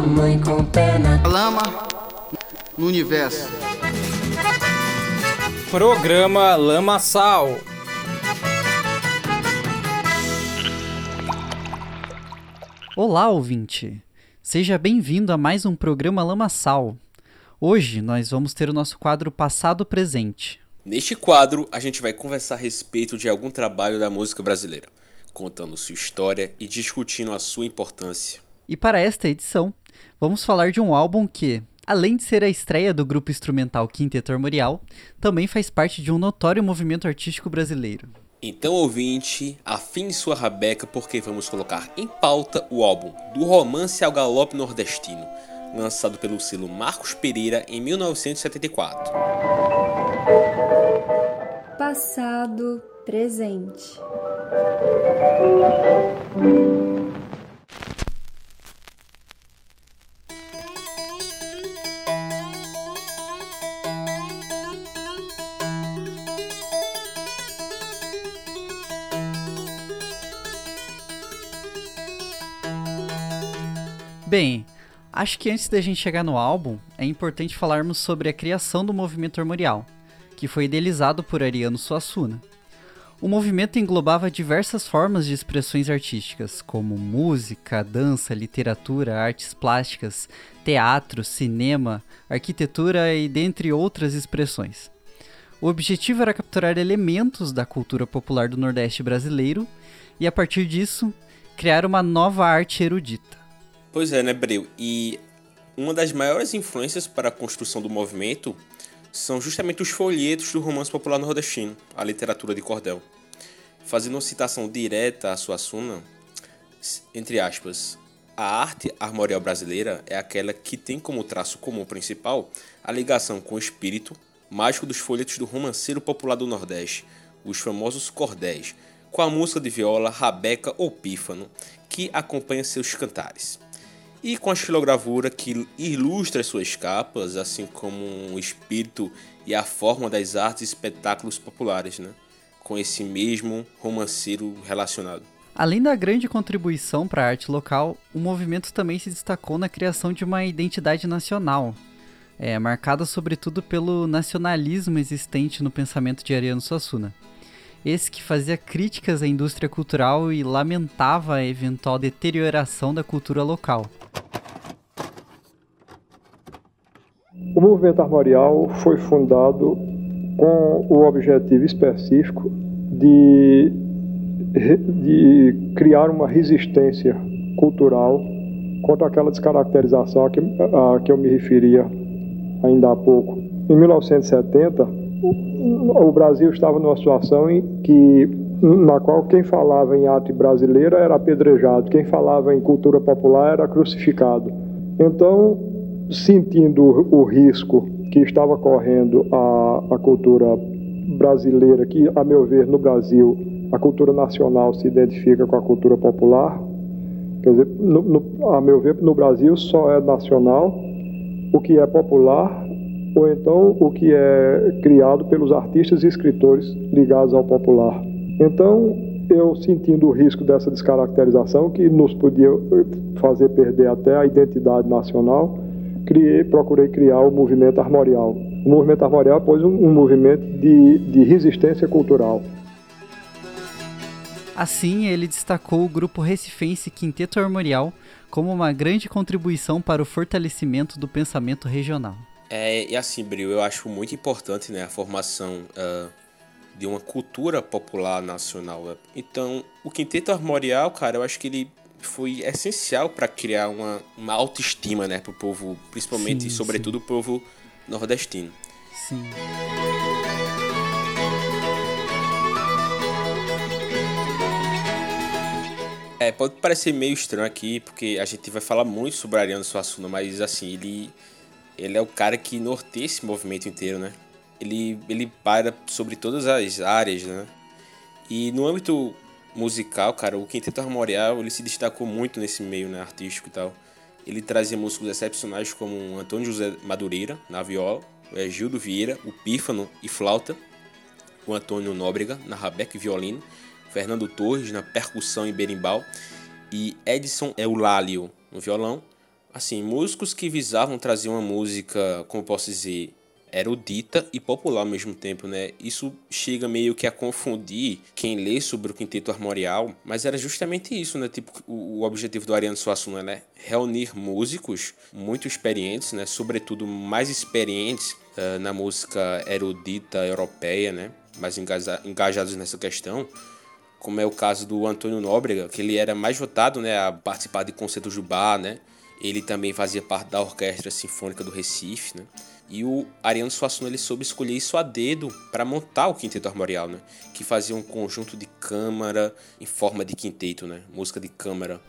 mamãe com perna. Lama no universo. Programa Lama Sal. Olá, ouvinte! Seja bem-vindo a mais um programa Lamaçal. Hoje nós vamos ter o nosso quadro Passado Presente. Neste quadro, a gente vai conversar a respeito de algum trabalho da música brasileira, contando sua história e discutindo a sua importância. E para esta edição, vamos falar de um álbum que, além de ser a estreia do grupo instrumental Quinteto Armorial, também faz parte de um notório movimento artístico brasileiro. Então, ouvinte, afine sua rabeca porque vamos colocar em pauta o álbum Do Romance ao Galope Nordestino, lançado pelo selo Marcos Pereira em 1974. Passado, presente. Bem, acho que antes da gente chegar no álbum, é importante falarmos sobre a criação do movimento armorial, que foi idealizado por Ariano Suassuna. O movimento englobava diversas formas de expressões artísticas, como música, dança, literatura, artes plásticas, teatro, cinema, arquitetura e dentre outras expressões. O objetivo era capturar elementos da cultura popular do Nordeste brasileiro e, a partir disso, criar uma nova arte erudita. Pois é, né, Breu? E uma das maiores influências para a construção do movimento são justamente os folhetos do romance popular nordestino, a literatura de cordel. Fazendo uma citação direta à Suassuna, entre aspas, a arte armorial brasileira é aquela que tem como traço comum principal a ligação com o espírito mágico dos folhetos do romanceiro popular do Nordeste, os famosos cordéis, com a música de viola, rabeca ou pífano, que acompanha seus cantares e com a estilogravura que ilustra suas capas, assim como o espírito e a forma das artes e espetáculos populares, né? com esse mesmo romanceiro relacionado. Além da grande contribuição para a arte local, o movimento também se destacou na criação de uma identidade nacional, é, marcada sobretudo pelo nacionalismo existente no pensamento de Ariano Suassuna. Esse que fazia críticas à indústria cultural e lamentava a eventual deterioração da cultura local. O movimento armorial foi fundado com o objetivo específico de, de criar uma resistência cultural contra aquela descaracterização a que, a que eu me referia ainda há pouco. Em 1970, o Brasil estava numa situação em que na qual quem falava em arte brasileira era apedrejado, quem falava em cultura popular era crucificado. Então, sentindo o risco que estava correndo a, a cultura brasileira, que, a meu ver, no Brasil, a cultura nacional se identifica com a cultura popular, quer dizer, no, no, a meu ver, no Brasil só é nacional o que é popular ou então o que é criado pelos artistas e escritores ligados ao popular. Então, eu sentindo o risco dessa descaracterização que nos podia fazer perder até a identidade nacional, criei, procurei criar o movimento armorial. O movimento armorial pois um, um movimento de, de resistência cultural. Assim, ele destacou o grupo recifense Quinteto Armorial como uma grande contribuição para o fortalecimento do pensamento regional. É, e assim, Bril, eu acho muito importante né, a formação uh, de uma cultura popular nacional. Né? Então, o Quinteto Armorial, cara, eu acho que ele foi essencial para criar uma, uma autoestima né, para o povo, principalmente e sobretudo o povo nordestino. Sim. É, pode parecer meio estranho aqui, porque a gente vai falar muito sobre Ariano Suassuna, mas assim, ele, ele é o cara que norteia esse movimento inteiro, né? Ele, ele para sobre todas as áreas, né? E no âmbito musical, cara, o Quinteto Armorial, ele se destacou muito nesse meio né, artístico e tal. Ele trazia músicos excepcionais como Antônio José Madureira, na viola, é, Gildo Vieira, o Pífano e flauta, o Antônio Nóbrega, na rabeca e violino, Fernando Torres, na percussão e berimbau, e Edson Eulálio, no violão, Assim, músicos que visavam trazer uma música, como posso dizer, erudita e popular ao mesmo tempo, né? Isso chega meio que a confundir quem lê sobre o Quinteto Armorial, mas era justamente isso, né? Tipo, o, objetivo do Ariano Suassuna, né? Reunir músicos muito experientes, né? Sobretudo mais experientes uh, na música erudita europeia, né? Mais engaja engajados nessa questão, como é o caso do Antônio Nóbrega, que ele era mais votado, né? A participar de concertos de bar, né? Ele também fazia parte da Orquestra Sinfônica do Recife, né? E o Ariano Suassuna ele soube escolher isso a dedo para montar o quinteto armorial, né? Que fazia um conjunto de câmara em forma de quinteto, né? Música de câmara.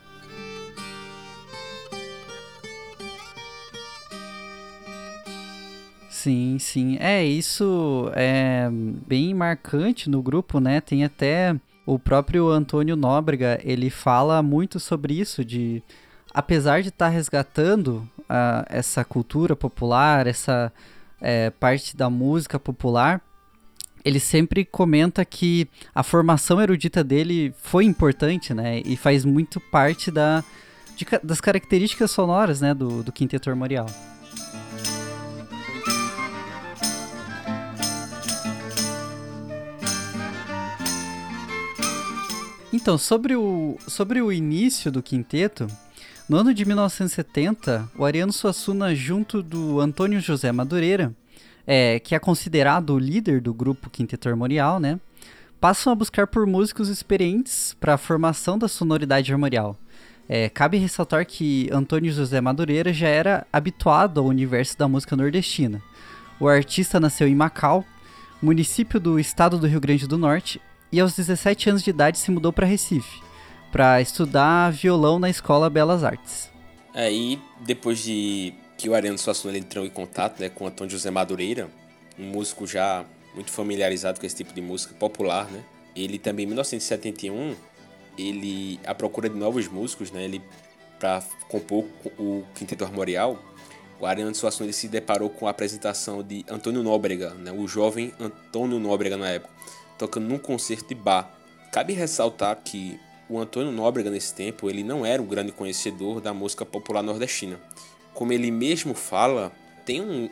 Sim, sim. É, isso é bem marcante no grupo, né? Tem até o próprio Antônio Nóbrega, ele fala muito sobre isso, de apesar de estar tá resgatando uh, essa cultura popular, essa é, parte da música popular, ele sempre comenta que a formação erudita dele foi importante, né? E faz muito parte da, de, das características sonoras, né, do, do quinteto armorial. Então, sobre o, sobre o início do quinteto, no ano de 1970, o Ariano Suassuna, junto do Antônio José Madureira, é, que é considerado o líder do grupo Quinteto Armorial, né, passam a buscar por músicos experientes para a formação da sonoridade armorial. É, cabe ressaltar que Antônio José Madureira já era habituado ao universo da música nordestina. O artista nasceu em Macau, município do estado do Rio Grande do Norte, e aos 17 anos de idade se mudou para Recife para estudar violão na Escola Belas Artes. Aí, depois de que o Ariano Suassuna entrou em contato né, com Antônio José Madureira, um músico já muito familiarizado com esse tipo de música popular, né? Ele também, em 1971, ele, à procura de novos músicos, né? Ele, para compor o Quinteto Armorial, o Ariano Suassuna ele se deparou com a apresentação de Antônio Nóbrega, né? O jovem Antônio Nóbrega na época, tocando num concerto de bar. Cabe ressaltar que o Antônio Nóbrega nesse tempo ele não era um grande conhecedor da música popular nordestina. Como ele mesmo fala, tem um,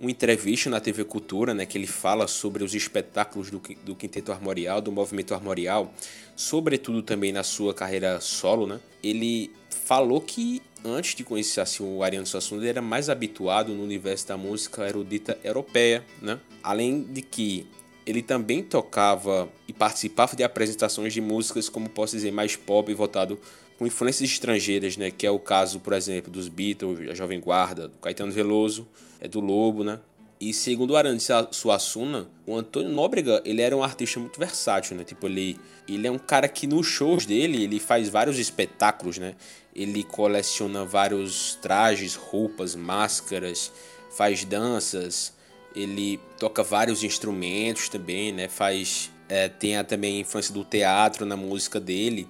uma entrevista na TV Cultura, né, que ele fala sobre os espetáculos do, do Quinteto Armorial, do movimento armorial, sobretudo também na sua carreira solo, né? Ele falou que antes de conhecer assim, o Ariano Suassuna, ele era mais habituado no universo da música erudita europeia, né? Além de que ele também tocava e participava de apresentações de músicas, como posso dizer, mais pop e voltado com influências estrangeiras, né? Que é o caso, por exemplo, dos Beatles, a Jovem Guarda, do Caetano Veloso, é do Lobo, né? E segundo Arantes Suassuna, o Antônio Nóbrega, ele era um artista muito versátil, né? Tipo, ele, ele é um cara que nos shows dele, ele faz vários espetáculos, né? Ele coleciona vários trajes, roupas, máscaras, faz danças, ele toca vários instrumentos também, né? Faz é, tem a, também a influência do teatro na música dele.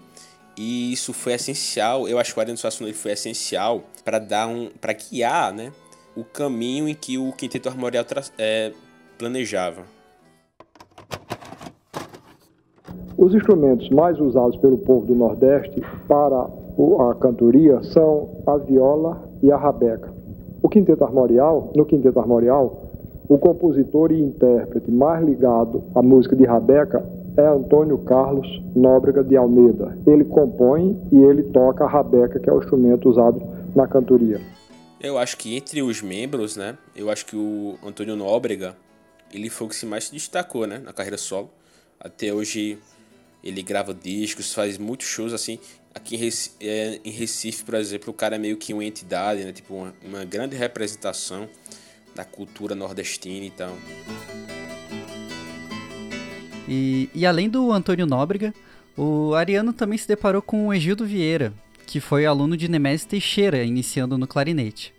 E isso foi essencial, eu acho que o Ariano Suassuna foi essencial para dar um para guiar, né, o caminho em que o Quinteto Armorial é, planejava. Os instrumentos mais usados pelo povo do Nordeste para a cantoria são a viola e a rabeca. O quinteto armorial, no quinteto armorial, o compositor e intérprete mais ligado à música de Rabeca é Antônio Carlos Nóbrega de Almeida. Ele compõe e ele toca a rabeca, que é o instrumento usado na cantoria. Eu acho que entre os membros, né, eu acho que o Antônio Nóbrega, ele foi o que se mais se destacou, né, na carreira solo. Até hoje ele grava discos, faz muitos shows assim. Aqui em Recife, é, em Recife por exemplo, o cara é meio que uma entidade, né, tipo uma, uma grande representação da cultura nordestina então. E, e além do Antônio Nóbrega, o Ariano também se deparou com o Egildo Vieira, que foi aluno de Nemésio Teixeira, iniciando no clarinete.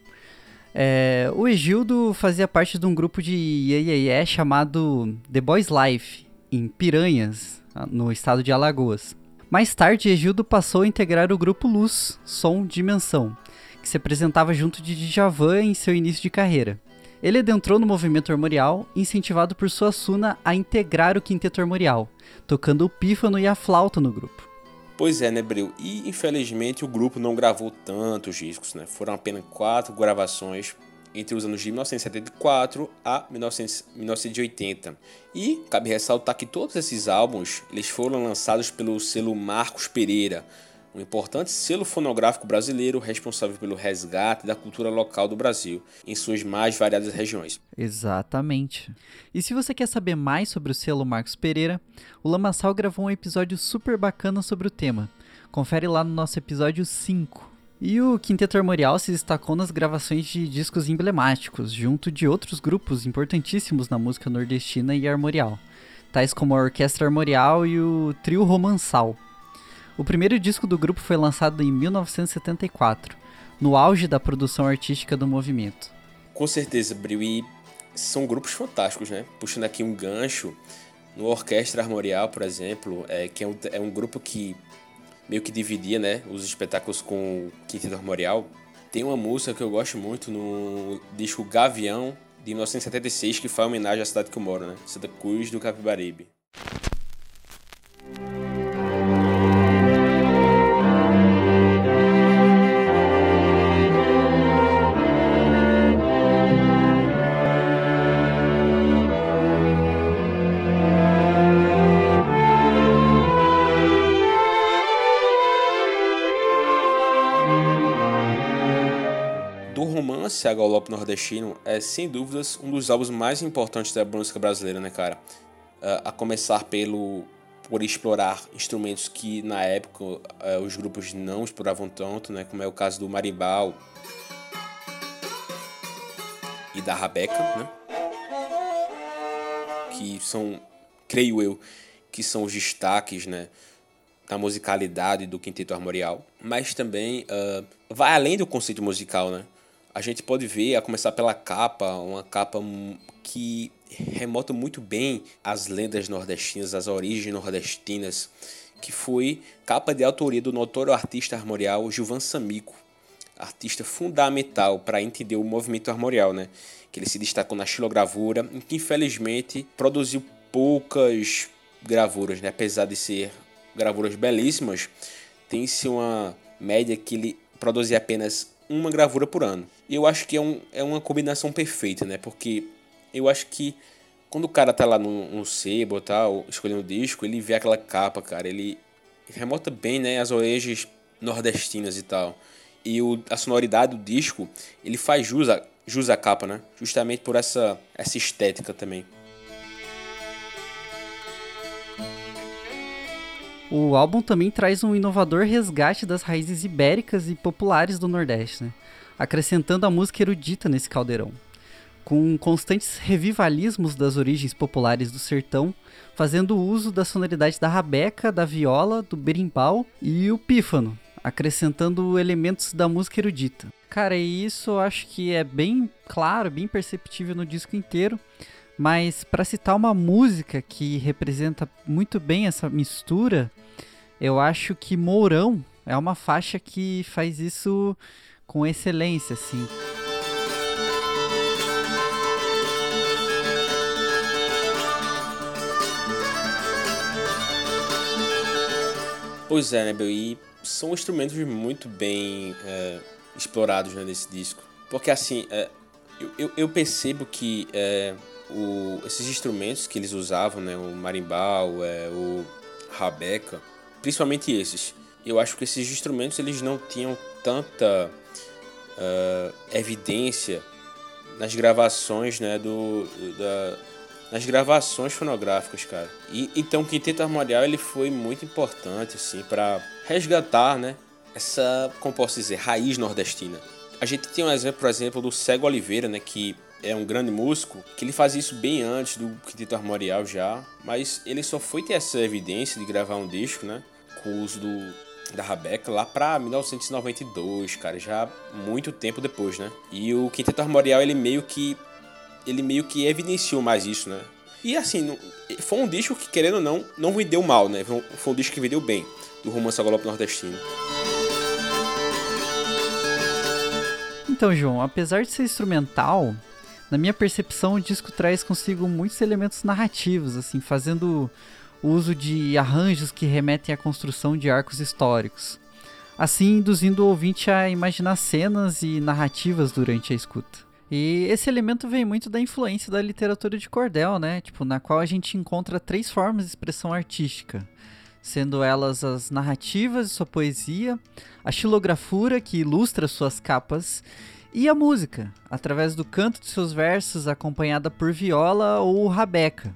É, o Egildo fazia parte de um grupo de iê chamado The Boys Life, em Piranhas, no estado de Alagoas. Mais tarde, Egildo passou a integrar o grupo Luz, Som Dimensão, que se apresentava junto de Djavan em seu início de carreira. Ele adentrou no movimento armorial, incentivado por Suassuna a integrar o quinteto armorial, tocando o pífano e a flauta no grupo. Pois é, né? E infelizmente o grupo não gravou tantos discos, né? Foram apenas quatro gravações entre os anos de 1974 a 1980. E cabe ressaltar que todos esses álbuns eles foram lançados pelo selo Marcos Pereira, um importante selo fonográfico brasileiro responsável pelo resgate da cultura local do Brasil em suas mais variadas regiões. Exatamente. E se você quer saber mais sobre o selo Marcos Pereira, o Lamaçal gravou um episódio super bacana sobre o tema. Confere lá no nosso episódio 5. E o Quinteto Armorial se destacou nas gravações de discos emblemáticos, junto de outros grupos importantíssimos na música nordestina e armorial, tais como a Orquestra Armorial e o Trio Romançal. O primeiro disco do grupo foi lançado em 1974, no auge da produção artística do movimento. Com certeza, Bril, e são grupos fantásticos, né? Puxando aqui um gancho, no Orquestra Armorial, por exemplo, é, que é um, é um grupo que meio que dividia né, os espetáculos com o Quinteto Armorial, tem uma música que eu gosto muito no disco Gavião, de 1976, que faz homenagem à cidade que eu moro, né? Santa Cruz do Capibaribe. Romance A Nordestino é, sem dúvidas, um dos álbuns mais importantes da música brasileira, né, cara? Uh, a começar pelo por explorar instrumentos que na época uh, os grupos não exploravam tanto, né, como é o caso do marimbau e da rabeca, né? Que são, creio eu, que são os destaques, né, da musicalidade do quinteto armorial, mas também uh, vai além do conceito musical, né? A gente pode ver, a começar pela capa, uma capa que remota muito bem as lendas nordestinas, as origens nordestinas, que foi capa de autoria do notório artista armorial Gilvan Samico, artista fundamental para entender o movimento armorial, né? Que ele se destacou na xilogravura, em que infelizmente produziu poucas gravuras, né? Apesar de ser gravuras belíssimas, tem-se uma média que ele produzia apenas uma gravura por ano. E eu acho que é, um, é uma combinação perfeita, né? Porque eu acho que quando o cara tá lá no, no sebo tal, escolhendo o disco, ele vê aquela capa, cara, ele remota bem, né, as origens nordestinas e tal. E o, a sonoridade do disco, ele faz jus jus à capa, né? Justamente por essa, essa estética também. O álbum também traz um inovador resgate das raízes ibéricas e populares do Nordeste, né? acrescentando a música erudita nesse caldeirão, com constantes revivalismos das origens populares do sertão, fazendo uso da sonoridade da rabeca, da viola, do berimbau e o pífano, acrescentando elementos da música erudita. Cara, e isso eu acho que é bem claro, bem perceptível no disco inteiro. Mas para citar uma música que representa muito bem essa mistura, eu acho que Mourão é uma faixa que faz isso com excelência, assim. Pois é, né, Bel? E são instrumentos muito bem é, explorados né, nesse disco. Porque assim, é, eu, eu, eu, percebo que é, o, esses instrumentos que eles usavam, né, o marimbau, é, o rabeca, principalmente esses, eu acho que esses instrumentos eles não tinham tanta uh, evidência nas gravações, né, do, da, nas gravações fonográficas, cara. E então o Quinteto Armorial ele foi muito importante assim para resgatar, né, essa, como posso dizer, raiz nordestina. A gente tem um exemplo, por exemplo, do Cego Oliveira, né, que é um grande músico, que ele fazia isso bem antes do Quinteto Armorial já, mas ele só foi ter essa evidência de gravar um disco, né, com o uso do, da Rabeca lá pra 1992, cara, já muito tempo depois, né? E o Quinteto Armorial, ele meio que ele meio que evidenciou mais isso, né? E assim, foi um disco que, querendo ou não, não vendeu mal, né? Foi um disco que vendeu bem, do Romance ao Galope Nordestino. Então, João, apesar de ser instrumental, na minha percepção, o disco traz consigo muitos elementos narrativos, assim, fazendo uso de arranjos que remetem à construção de arcos históricos, assim induzindo o ouvinte a imaginar cenas e narrativas durante a escuta. E esse elemento vem muito da influência da literatura de cordel, né? Tipo, na qual a gente encontra três formas de expressão artística, sendo elas as narrativas de sua poesia, a xilografura que ilustra suas capas e a música, através do canto de seus versos acompanhada por viola ou rabeca.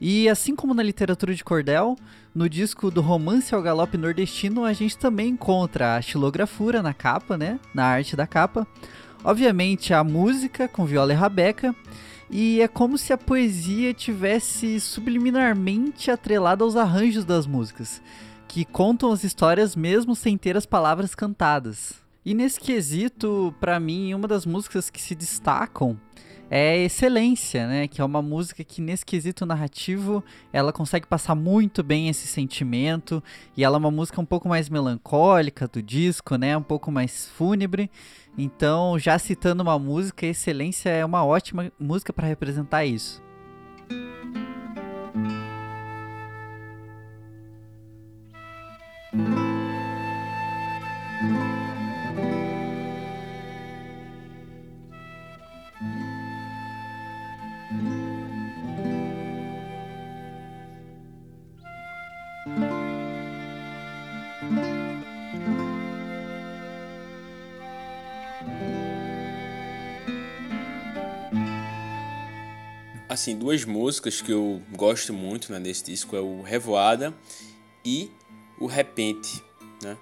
E assim como na literatura de cordel, no disco do Romance ao Galope Nordestino a gente também encontra a xilografura na capa, né? Na arte da capa, Obviamente, a música com viola e rabeca, e é como se a poesia tivesse subliminarmente atrelada aos arranjos das músicas, que contam as histórias mesmo sem ter as palavras cantadas. E nesse quesito, para mim, uma das músicas que se destacam é Excelência, né? Que é uma música que nesse quesito narrativo ela consegue passar muito bem esse sentimento e ela é uma música um pouco mais melancólica do disco, né? Um pouco mais fúnebre. Então, já citando uma música, Excelência é uma ótima música para representar isso. Assim, duas músicas que eu gosto muito né, nesse disco é o Revoada e o Repente, né?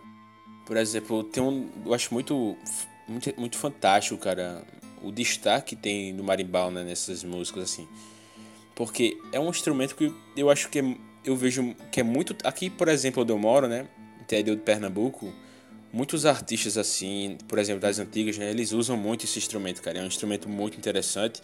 Por exemplo, tem um, eu acho muito, muito, muito fantástico, cara, o destaque que tem no marimbau né, nessas músicas, assim. Porque é um instrumento que eu acho que é, eu vejo que é muito... Aqui, por exemplo, onde eu moro, né, interior de Pernambuco, muitos artistas, assim, por exemplo, das antigas, né, eles usam muito esse instrumento, cara. É um instrumento muito interessante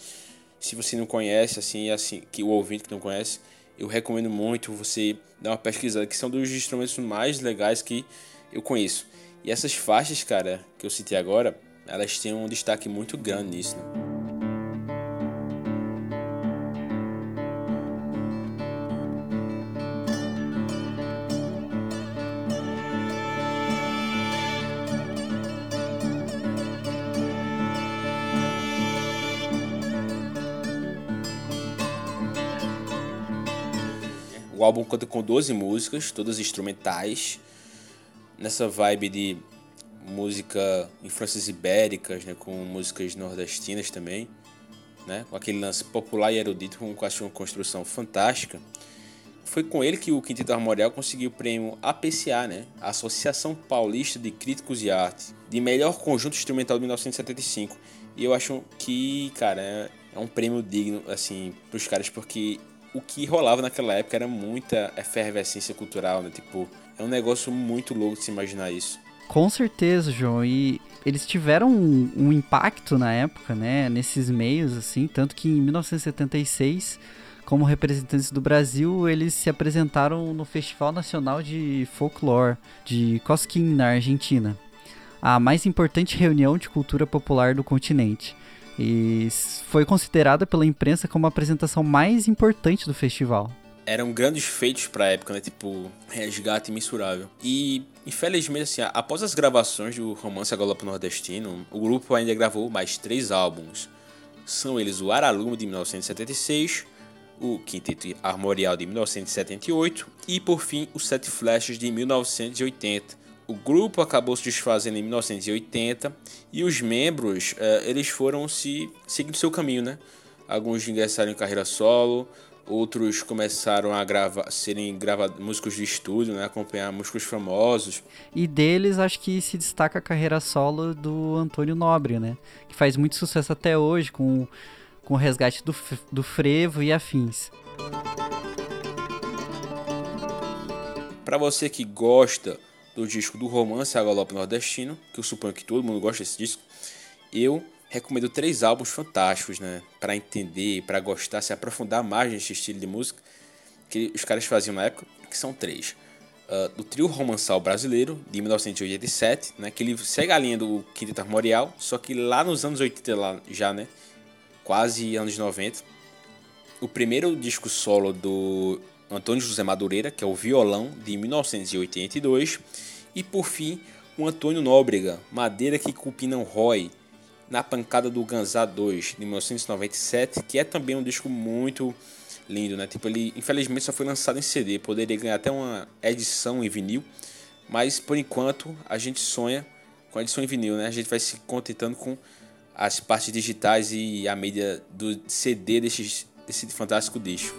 se você não conhece, assim, assim, que o ouvinte que não conhece, eu recomendo muito você dar uma pesquisada, que são dos instrumentos mais legais que eu conheço. E essas faixas, cara, que eu citei agora, elas têm um destaque muito grande nisso, né? O álbum conta com 12 músicas, todas instrumentais, nessa vibe de música influências ibéricas, né, com músicas nordestinas também, né, com aquele lance popular e erudito com uma construção fantástica. Foi com ele que o Quinteto Armorial conseguiu o prêmio APCA, né, Associação Paulista de Críticos e Arte, de melhor conjunto instrumental de 1975. E eu acho que, cara, é, é um prêmio digno assim os caras porque o que rolava naquela época era muita efervescência cultural, né? Tipo, é um negócio muito louco de se imaginar isso. Com certeza, João. E eles tiveram um, um, impacto na época, né? Nesses meios, assim. Tanto que em 1976, como representantes do Brasil, eles se apresentaram no Festival Nacional de Folklore de Cosquín, na Argentina. A mais importante reunião de cultura popular do continente e foi considerada pela imprensa como a apresentação mais importante do festival. Eram grandes feitos pra época, né? Tipo, resgate imensurável. E, infelizmente, assim, após as gravações do Romance a Galope Nordestino, o grupo ainda gravou mais três álbuns. São eles o Aralume de 1976, o Quinteto Armorial de 1978 e, por fim, o Sete Flechas de 1980 o grupo acabou se desfazendo em 1980 e os membros uh, eles foram se seguindo seu caminho, né? Alguns ingressaram em carreira solo, outros começaram a gravar, serem gravados músicos de estúdio, né? Acompanhar músicos famosos. E deles acho que se destaca a carreira solo do Antônio Nobre, né? Que faz muito sucesso até hoje com, com o resgate do, do frevo e afins. Para você que gosta do disco do Romance a Galope Nordestino, que eu suponho que todo mundo gosta desse disco, eu recomendo três álbuns fantásticos, né? Para entender, para gostar, se aprofundar mais nesse estilo de música que os caras faziam na época, que são três. Uh, do trio romançal brasileiro, de 1987, né? Que ele segue a linha do Quinteto Armorial, só que lá nos anos 80, lá já, né? Quase anos 90. O primeiro disco solo do Antônio José Madureira, que é o Violão, de 1982. E por fim, o Antônio Nóbrega, Madeira que Cupim não rói, na Pancada do Ganzá 2, de 1997, que é também um disco muito lindo, né? Tipo, ele infelizmente só foi lançado em CD, poderia ganhar até uma edição em vinil, mas por enquanto a gente sonha com a edição em vinil, né? A gente vai se contentando com as partes digitais e a mídia do CD desse, desse fantástico disco.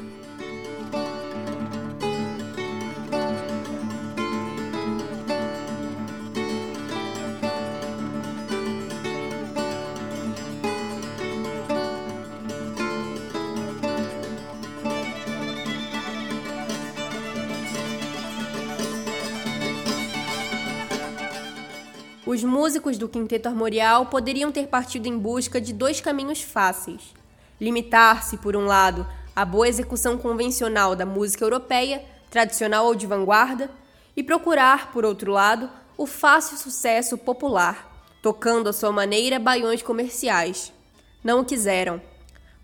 Os músicos do Quinteto Armorial poderiam ter partido em busca de dois caminhos fáceis: limitar-se, por um lado, à boa execução convencional da música europeia, tradicional ou de vanguarda, e procurar, por outro lado, o fácil sucesso popular, tocando à sua maneira baiões comerciais. Não o quiseram.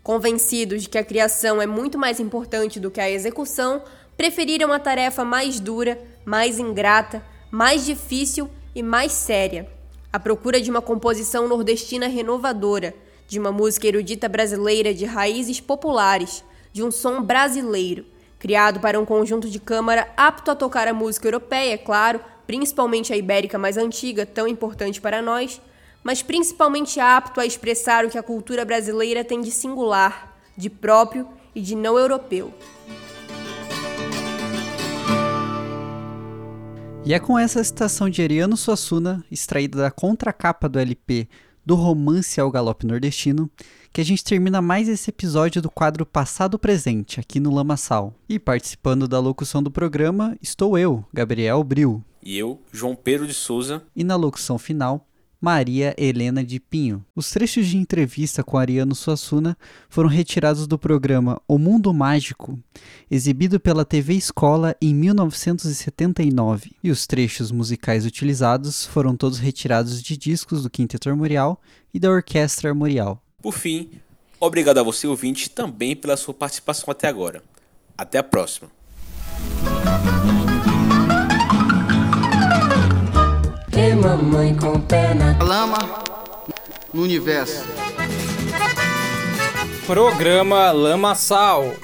Convencidos de que a criação é muito mais importante do que a execução, preferiram a tarefa mais dura, mais ingrata, mais difícil e mais séria, a procura de uma composição nordestina renovadora, de uma música erudita brasileira de raízes populares, de um som brasileiro, criado para um conjunto de câmara apto a tocar a música europeia, é claro, principalmente a ibérica mais antiga, tão importante para nós, mas principalmente apto a expressar o que a cultura brasileira tem de singular, de próprio e de não europeu. E é com essa citação de Ariano Suassuna, extraída da contracapa do LP do Romance ao Galope Nordestino, que a gente termina mais esse episódio do quadro Passado Presente, aqui no Lamaçal. E participando da locução do programa estou eu, Gabriel Bril. E eu, João Pedro de Souza. E na locução final, Maria Helena de Pinho. Os trechos de entrevista com Ariano Suassuna foram retirados do programa O Mundo Mágico, exibido pela TV Escola em 1979. E os trechos musicais utilizados foram todos retirados de discos do Quinteto Armorial e da Orquestra Armorial. Por fim, obrigado a você ouvinte também pela sua participação até agora. Até a próxima. E mamãe com pé na lama no universo. Programa Lama Sal.